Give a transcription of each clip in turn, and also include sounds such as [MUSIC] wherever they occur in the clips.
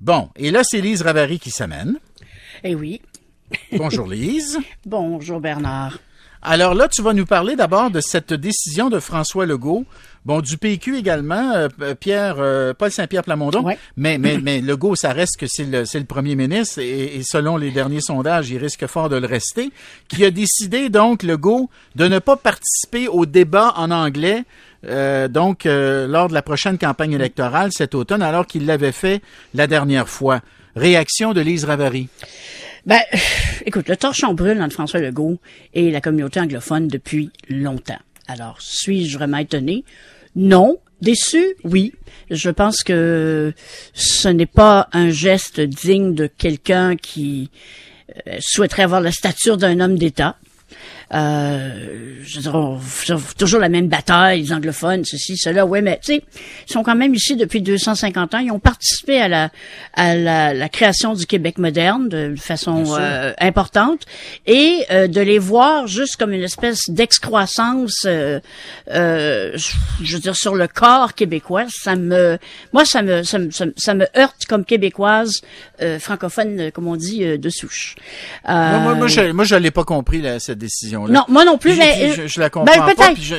Bon, et là, c'est Lise Ravary qui s'amène. Eh oui. Bonjour [LAUGHS] Lise. Bonjour Bernard. Alors là, tu vas nous parler d'abord de cette décision de François Legault, bon du PQ également, euh, Pierre euh, Paul Saint-Pierre Plamondon, Ouais. mais mais [LAUGHS] mais Legault, ça reste que c'est le c'est le premier ministre et, et selon les derniers sondages, il risque fort de le rester, qui a décidé donc Legault de ne pas participer au débat en anglais. Euh, donc, euh, lors de la prochaine campagne électorale cet automne, alors qu'il l'avait fait la dernière fois. Réaction de Lise Ravary. Ben, [SIGHS] écoute, le torchon brûle entre François Legault et la communauté anglophone depuis longtemps. Alors, suis-je vraiment étonné? Non. Déçu? Oui. Je pense que ce n'est pas un geste digne de quelqu'un qui euh, souhaiterait avoir la stature d'un homme d'État. Euh, je on- toujours la même bataille, les anglophones, ceci, cela. Oui, mais tu sais, ils sont quand même ici depuis 250 ans. Ils ont participé à la à la, la création du Québec moderne de façon euh, importante et euh, de les voir juste comme une espèce d'excroissance, euh, euh, je je veux dire sur le corps québécois. Ça me, moi, ça me ça me, ça me, ça me heurte comme québécoise euh, francophone, comme on dit, euh, de souche. Euh, Moi, moi, moi, je, moi, je l'ai pas compris, là, cette non, moi non plus, mais je, je, je la comprends ben, pas. je-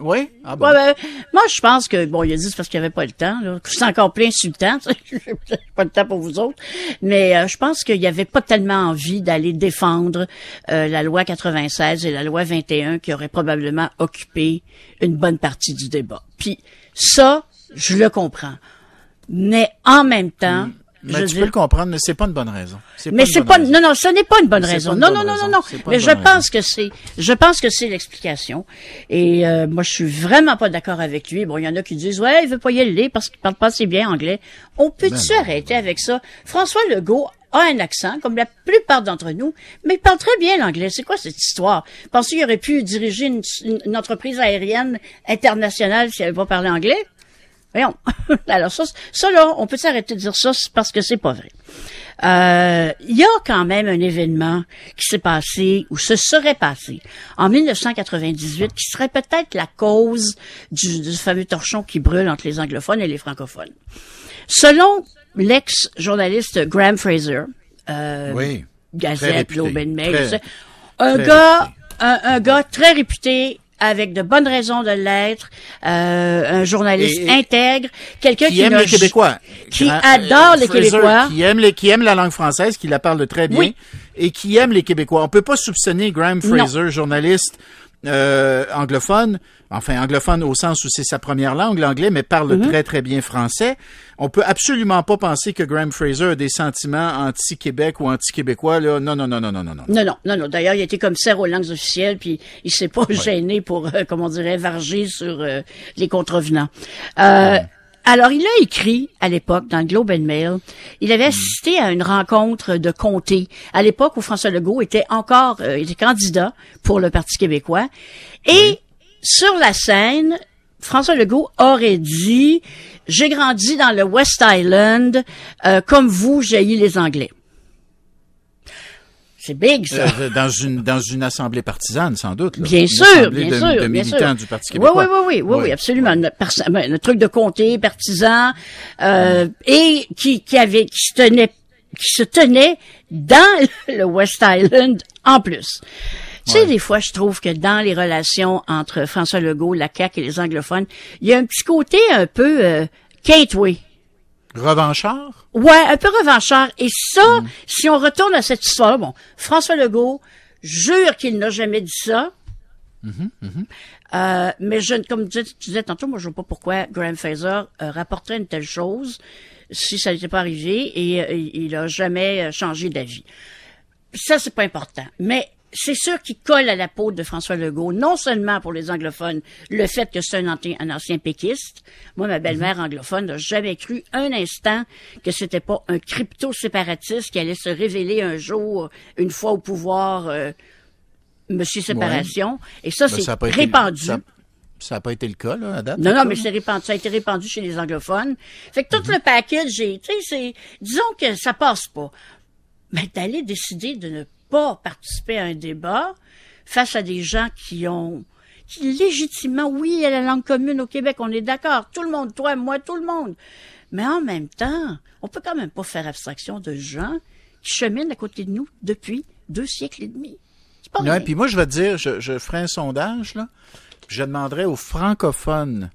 Oui? Ah bon. Ouais, ben, moi, je pense que, bon, il a dit c'est parce qu'il n'y avait pas le temps, là. C'est encore plein insultant, [LAUGHS] pas le temps pour vous autres. Mais euh, je pense qu'il n'y avait pas tellement envie d'aller défendre euh, la loi 96 et la loi 21 qui auraient probablement occupé une bonne partie du débat. Puis ça, je le comprends. Mais en même temps, Mais je tu peux le comprendre, mais c'est pas une bonne raison. mais c'est pas non non ce n'est pas une bonne raison. non non non non non. Mais je pense que c'est je pense que c'est l'explication. Et euh, moi je suis vraiment pas d'accord avec lui. Bon il y en a qui disent ouais il veut pas y aller parce qu'il parle pas assez bien anglais. On peut tu Ben arrêter avec ça? François Legault a un accent, comme la plupart d'entre nous, mais il parle très bien l'anglais. C'est quoi cette histoire? Pensez qu'il aurait pu diriger une, une- une entreprise aérienne internationale s'il n'avait pas parlé anglais? Voyons. [LAUGHS] Alors ça, ça là, on peut s'arrêter de dire ça parce que c'est pas vrai. Euh, Il y a quand même un événement qui s'est passé ou se serait passé en 1998 qui serait peut-être la cause du, du fameux torchon qui brûle entre les anglophones et les francophones. Selon l'ex-journaliste Graham Fraser, euh, Oui. Gazette, Mail, un très gars, un, un gars très réputé avec de bonnes raisons de l'être, euh, un journaliste Et- et- intègre, quelqu'un Qui qui, aime les Québécois. qui Grand- adore les Fraser, Québécois. Qui aime, les, qui aime la langue française, qui la parle très bien. Oui. Et qui aime les Québécois. On peut pas soupçonner Graham Non. Fraser, journaliste euh, anglophone, enfin anglophone au sens où c'est sa première langue, l'anglais, mais parle Mm-hmm. très très bien français. On peut absolument pas penser que Graham Fraser a des sentiments anti-Québec ou anti-québécois. Là. Non, non, non, non, non, non, non. Non, non, non. D'ailleurs, il été commissaire aux langues officielles, puis il s'est pas gêné pour, euh, comment on dirait, varger sur euh, les contrevenants. Euh, Alors, il a écrit à l'époque dans le Globe and Mail. Il avait assisté à une rencontre de comté à l'époque où François Legault était encore euh, était candidat pour le Parti québécois. Et sur la scène, François Legault aurait dit j'ai grandi dans le West Island, euh, comme vous, j'ai eu les Anglais. C'est big, ça. Euh, dans une dans une assemblée partisane, sans doute. là. Bien Une sûr, bien de, sûr, de bien militants sûr. du Parti Oui, québécois. oui, oui, oui, oui, oui, absolument. Le, perso- ben, le truc de comté, partisan, euh, et qui, qui avait, qui se tenait, qui se tenait dans [LAUGHS] le West Island en plus. Tu sais, Ouais. des fois, je trouve que dans les relations entre François Legault, la CAQ et les anglophones, il y a un petit côté un peu euh, Gateway. Revanchard? Ouais, un peu revanchard. Et ça, si on retourne à cette histoire, bon, François Legault jure qu'il n'a jamais dit ça. Euh, mais je, comme tu disais, tu disais tantôt, moi je vois pas pourquoi Graham Fraser euh, rapporterait une telle chose si ça n'était pas arrivé et euh, il a jamais changé d'avis. Ça, c'est pas important. Mais c'est sûr qu'il colle à la peau de François Legault, non seulement pour les anglophones, le fait que c'est un, anti- un ancien péquiste. Moi, ma belle-mère anglophone n'a jamais cru un instant que c'était pas un crypto-séparatiste qui allait se révéler un jour, une fois au pouvoir, euh, Monsieur Séparation. Et ça, Ben, c'est ça a pas été- répandu. ça- Ça n'a pas été le cas, là, à date. Non, non, mais c'est répandu, ça a été répandu chez les anglophones. Fait que tout le package, j'ai- tu sais, c'est, disons que ça passe pas. Mais d'aller décider de ne pas participer à un débat face à des gens qui ont, qui légitimement, oui, il y a la langue commune au Québec, on est d'accord. Tout le monde, toi, moi, tout le monde. Mais en même temps, on peut quand même pas faire abstraction de gens qui cheminent à côté de nous depuis deux siècles et demi. C'est pas Ouais, rien. puis moi, je vais te dire, je, je ferai un sondage, là. Je demanderai aux francophones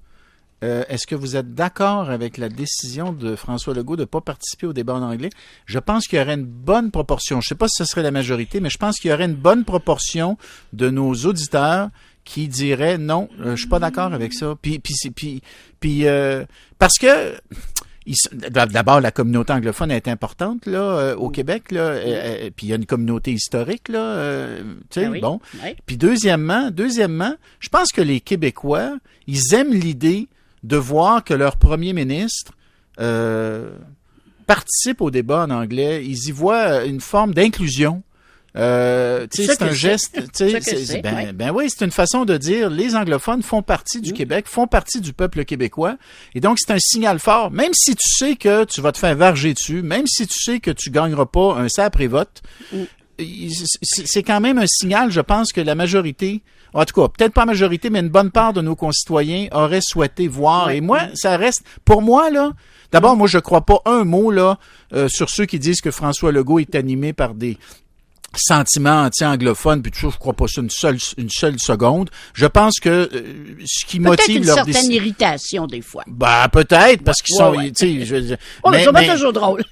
euh, est-ce que vous êtes d'accord avec la décision de François Legault de ne pas participer au débat en anglais? Je pense qu'il y aurait une bonne proportion. Je ne sais pas si ce serait la majorité, mais je pense qu'il y aurait une bonne proportion de nos auditeurs qui diraient non, euh, je suis pas d'accord avec ça. Puis, puis, puis, puis euh, parce que D'abord, la communauté anglophone est importante là euh, au Québec là, euh, euh, puis il y a une communauté historique là, euh, tu sais, Ah oui. bon. Puis deuxièmement, deuxièmement, je pense que les Québécois, ils aiment l'idée de voir que leur premier ministre euh, participe au débat en anglais. Ils y voient une forme d'inclusion. Euh, c'est un geste. c'est- ben, ouais. ben oui, c'est une façon de dire les anglophones font partie du Mm. Québec, font partie du peuple québécois. Et donc, c'est un signal fort. Même si tu sais que tu vas te faire varger dessus, même si tu sais que tu gagneras pas un sapré vote, Mm. c'est quand même un signal, je pense, que la majorité, en tout cas, peut-être pas la majorité, mais une bonne part de nos concitoyens auraient souhaité voir. Ouais. Et moi, ça reste, pour moi, là, d'abord, moi, je crois pas un mot, là, euh, sur ceux qui disent que François Legault est animé par des sentiments anti-anglophones, puis ça, je crois pas ça une seule, une seule seconde. Je pense que euh, ce qui motive une leur certaine irritation des fois. Bah, peut-être, parce qu'ils Ouais, sont, ouais. tu sais, je veux dire, Oh, mais- toujours drôle.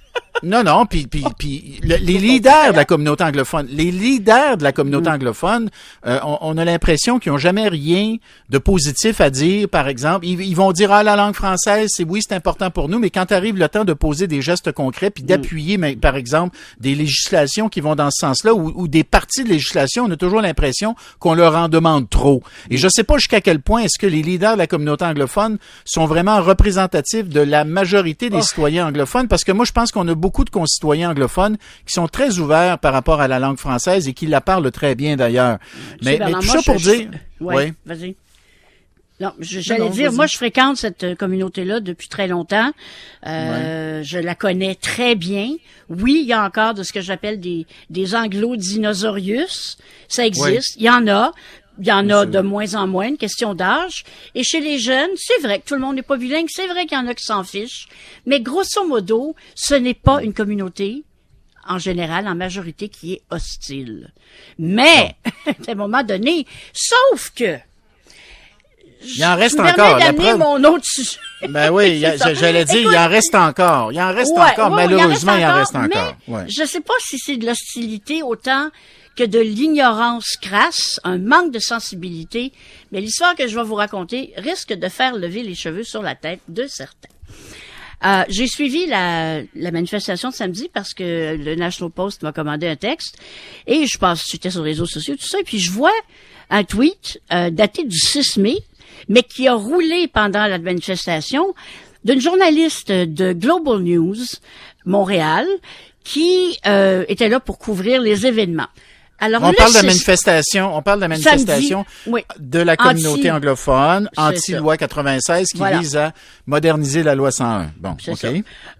Non, non, puis, puis, puis le- les leaders de la communauté anglophone, les leaders de la communauté anglophone, euh, on, on a l'impression qu'ils ont jamais rien de positif à dire. Par exemple, ils, ils vont dire ah la langue française, c'est oui, c'est important pour nous, mais quand arrive le temps de poser des gestes concrets puis d'appuyer, mais, par exemple, des législations qui vont dans ce sens-là ou, ou des parties de législation, on a toujours l'impression qu'on leur en demande trop. Et je sais pas jusqu'à quel point est-ce que les leaders de la communauté anglophone sont vraiment représentatifs de la majorité des Oh. citoyens anglophones, parce que moi, je pense qu'on a beaucoup de concitoyens anglophones qui sont très ouverts par rapport à la langue française et qui la parlent très bien d'ailleurs. Mais, mais tout moi, ça pour je- dire, je- Ouais, oui. vas-y. Non, j'allais dire, moi, je fréquente cette euh, communauté-là depuis très longtemps. Euh, Je la connais très bien. Oui, il y a encore de ce que j'appelle des, des anglo-dinosaurius. Ça existe. Il y en a. Il y en a de moins en moins, une question d'âge. Et chez les jeunes, c'est vrai que tout le monde n'est pas bilingue. C'est vrai qu'il y en a qui s'en fichent. Mais grosso modo, ce n'est pas une communauté en général, en majorité, qui est hostile. Mais, [LAUGHS] à un moment donné, sauf que... Il en reste je encore, la preuve. mon autre sujet. Ben oui, j'allais dire, il en reste encore. Il en reste Ouais, encore. ouais, Malheureusement, il en reste mais encore. Ouais. Je sais pas si c'est de l'hostilité autant que de l'ignorance crasse, un manque de sensibilité, mais l'histoire que je vais vous raconter risque de faire lever les cheveux sur la tête de certains. Euh, j'ai suivi la, la manifestation de samedi parce que le National Post m'a commandé un texte et je pense j'étais sur les réseaux sociaux tout ça et puis je vois un tweet euh, daté du 6 mai mais qui a roulé pendant la manifestation d'une journaliste de Global News Montréal qui euh, était là pour couvrir les événements. Alors On le parle de la 6 manifestation, on parle de la manifestation oui. de la communauté Anti- anglophone, anti-loi 96, qui Voilà. vise à moderniser la loi 101. Bon, OK. ça.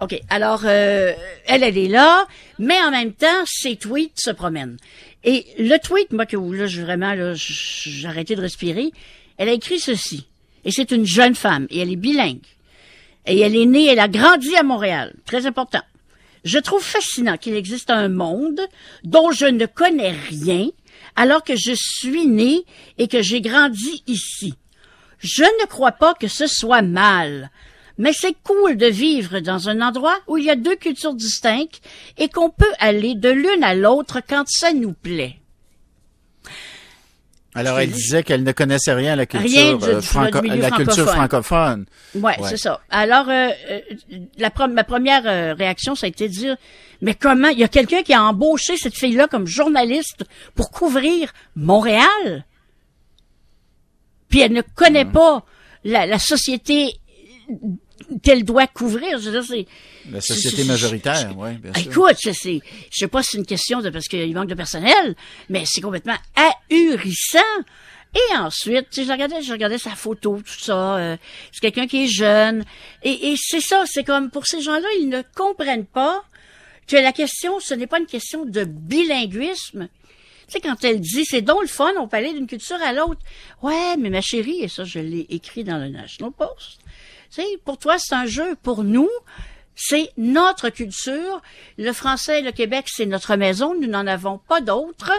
OK. Alors, euh, elle, elle est là, mais en même temps, ses tweets se promènent. Et le tweet, moi, que là, je, vraiment, là, j'ai arrêté de respirer, elle a écrit ceci. Et c'est une jeune femme, et elle est bilingue. Et elle est née, elle a grandi à Montréal. Très important. Je trouve fascinant qu'il existe un monde dont je ne connais rien, alors que je suis née et que j'ai grandi ici. Je ne crois pas que ce soit mal. Mais c'est cool de vivre dans un endroit où il y a deux cultures distinctes et qu'on peut aller de l'une à l'autre quand ça nous plaît. Alors, elle disait qu'elle ne connaissait rien à la culture, Rien du- euh, du- franco- du milieu la culture francophone. francophone. Ouais, c'est ça. Alors, euh, euh, la ma première euh, réaction, ça a été de dire, mais comment, il y a quelqu'un qui a embauché cette fille-là comme journaliste pour couvrir Montréal? Puis elle ne connaît pas la, la société qu'elle doit couvrir. Je veux dire, c'est- La c'est- société c'est- majoritaire, oui, bien sûr. Écoute, je sais, je sais pas si c'est une question de parce qu'il manque de personnel, mais c'est complètement ahurissant. Et ensuite, tu sais, je regardais, je regardais sa photo, tout ça. euh, c'est quelqu'un qui est jeune. Et, et c'est ça, c'est comme pour ces gens-là, ils ne comprennent pas que la question, ce n'est pas une question de bilinguisme. Tu sais, quand elle dit, c'est donc le fun, on peut aller d'une culture à l'autre. Ouais, mais ma chérie, et ça, je l'ai écrit dans le National Post. Pour toi, c'est un jeu. Pour nous, C'est notre culture. Le français et le Québec, c'est notre maison. Nous n'en avons pas d'autres.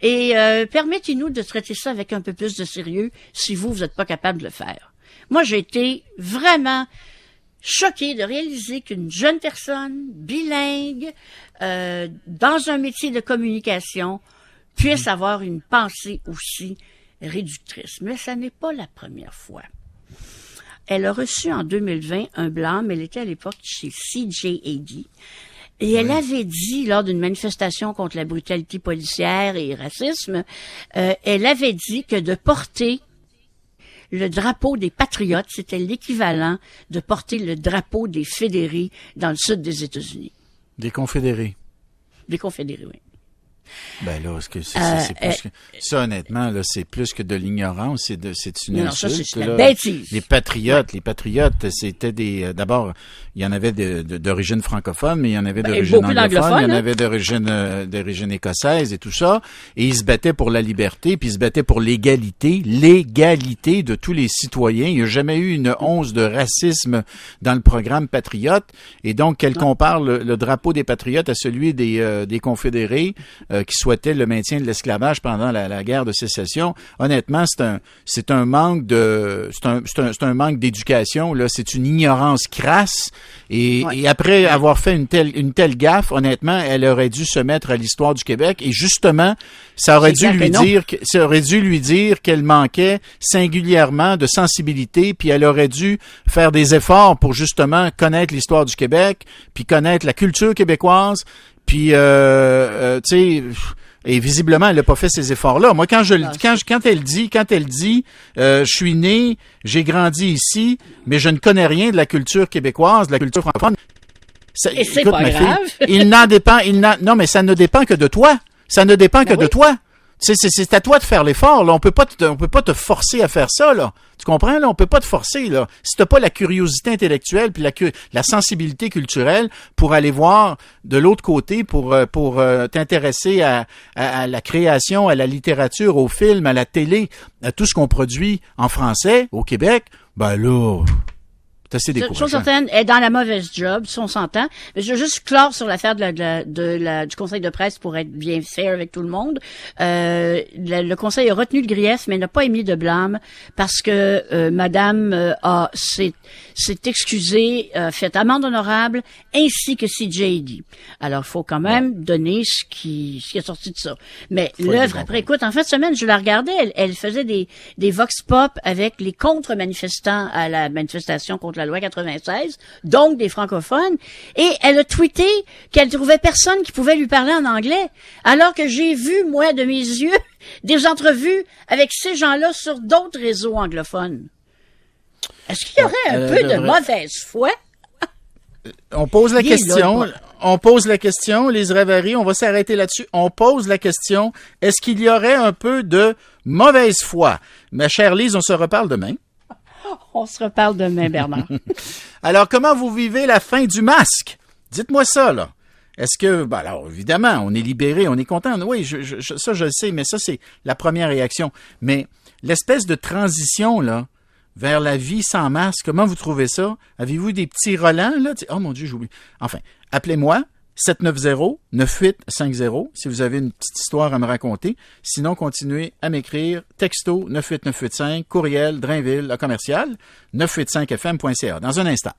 Et euh, permettez-nous de traiter ça avec un peu plus de sérieux si vous, vous n'êtes pas capable de le faire. Moi, j'ai été vraiment choquée de réaliser qu'une jeune personne bilingue euh, dans un métier de communication puisse avoir une pensée aussi réductrice. Mais ça n'est pas la première fois. Elle a reçu en 2020 un blâme. Elle était à l'époque chez CJAD. Et elle avait dit, lors d'une manifestation contre la brutalité policière et le racisme, euh, elle avait dit que de porter le drapeau des patriotes, c'était l'équivalent de porter le drapeau des fédérés dans le sud des États-Unis. Des confédérés. Des confédérés, oui. Ben là, ce que c'est, c'est, plus que, ça honnêtement là, c'est plus que de l'ignorance, c'est de, c'est une Non, insulte. là. bêtise. Les patriotes, les patriotes, c'était des. euh, D'abord, il y en avait d'origine francophone, mais il y en avait Ben, d'origine anglophone, il y en hein. avait d'origine euh, d'origine écossaise et tout ça. Et ils se battaient pour la liberté, puis ils se battaient pour l'égalité, l'égalité de tous les citoyens. Il n'y a jamais eu une once de racisme dans le programme patriote. Et donc, qu'elle compare le, le drapeau des patriotes à celui des, euh, des confédérés euh, qui souhaitaient le maintien de l'esclavage pendant la, la guerre de sécession, honnêtement, c'est un c'est un manque de c'est un c'est un, c'est un manque d'éducation là. C'est une ignorance crasse. Et, Ouais. et après avoir fait une telle une telle gaffe, honnêtement, elle aurait dû se mettre à l'histoire du Québec. Et justement, ça aurait dû lui dire que ça aurait dû lui dire qu'elle manquait singulièrement de sensibilité, puis elle aurait dû faire des efforts pour justement connaître l'histoire du Québec, puis connaître la culture québécoise, puis euh, euh, tu sais. Et visiblement, elle n'a pas fait ces efforts-là. Moi, quand je quand, je- quand elle dit, quand elle dit, euh, je suis né, j'ai grandi ici, mais je ne connais rien de la culture québécoise, de la culture francophone. Ça- Et c'est écoute, pas ma grave. il n'en dépend, il n'en, non, mais ça ne dépend que de toi. Ça ne dépend que Ben de oui. toi. C'est, à toi de faire l'effort. On peut pas on peut pas te forcer à faire ça, là. Tu comprends, là? On peut pas te forcer, là. Si t'as pas la curiosité intellectuelle puis la, la sensibilité culturelle pour aller voir de l'autre côté, pour, euh, pour euh, t'intéresser à, à, à la création, à la littérature, au film, à la télé, à tout ce qu'on produit en français au Québec, ben là, c'est assez Chose décourageant. certaine, elle est dans la mauvaise job, si on s'entend. Mais je veux juste clore sur l'affaire de la, de la- de la- du conseil de presse pour être bien fair avec tout le monde. Euh, le, le conseil a retenu le grief, mais n'a pas émis de blâme parce que euh, Madame euh, a s'est s'est excusée, a fait amende honorable, ainsi que CJD. Alors, il faut quand même donner ce qui, ce qui est sorti de ça. Mais l'œuvre, après, écoute, en fin de semaine, je la regardais, elle, elle faisait des, des vox pop avec les contre-manifestants à la manifestation contre la loi 96, donc des francophones, et elle a tweeté qu'elle trouvait personne qui pouvait lui parler en anglais, alors que j'ai vu, moi, de mes yeux, [LAUGHS] des entrevues avec ces gens-là sur d'autres réseaux anglophones. Est-ce qu'il y aurait un Euh, peu de mauvaise foi? On pose la Il question. On pose la question, Lise Ravary, on va s'arrêter là-dessus. On pose la question, est-ce qu'il y aurait un peu de mauvaise foi? Ma chère Lise, on se reparle demain. [LAUGHS] On se reparle demain, Bernard. [LAUGHS] Alors, comment vous vivez la fin du masque? Dites-moi ça, là. Est-ce que, ben alors, évidemment, on est libéré, on est content. Oui, je, ça, je sais, mais ça, c'est la première réaction. Mais l'espèce de transition, là, vers la vie sans masque, comment vous trouvez ça? Avez-vous des petits relents, là? Oh mon Dieu, j'oublie. Enfin, appelez-moi. 790-9850 si vous avez une petite histoire à me raconter. Sinon, continuez à m'écrire texto 98985, courriel, Drainville, commercial, 985fm.ca. Dans un instant.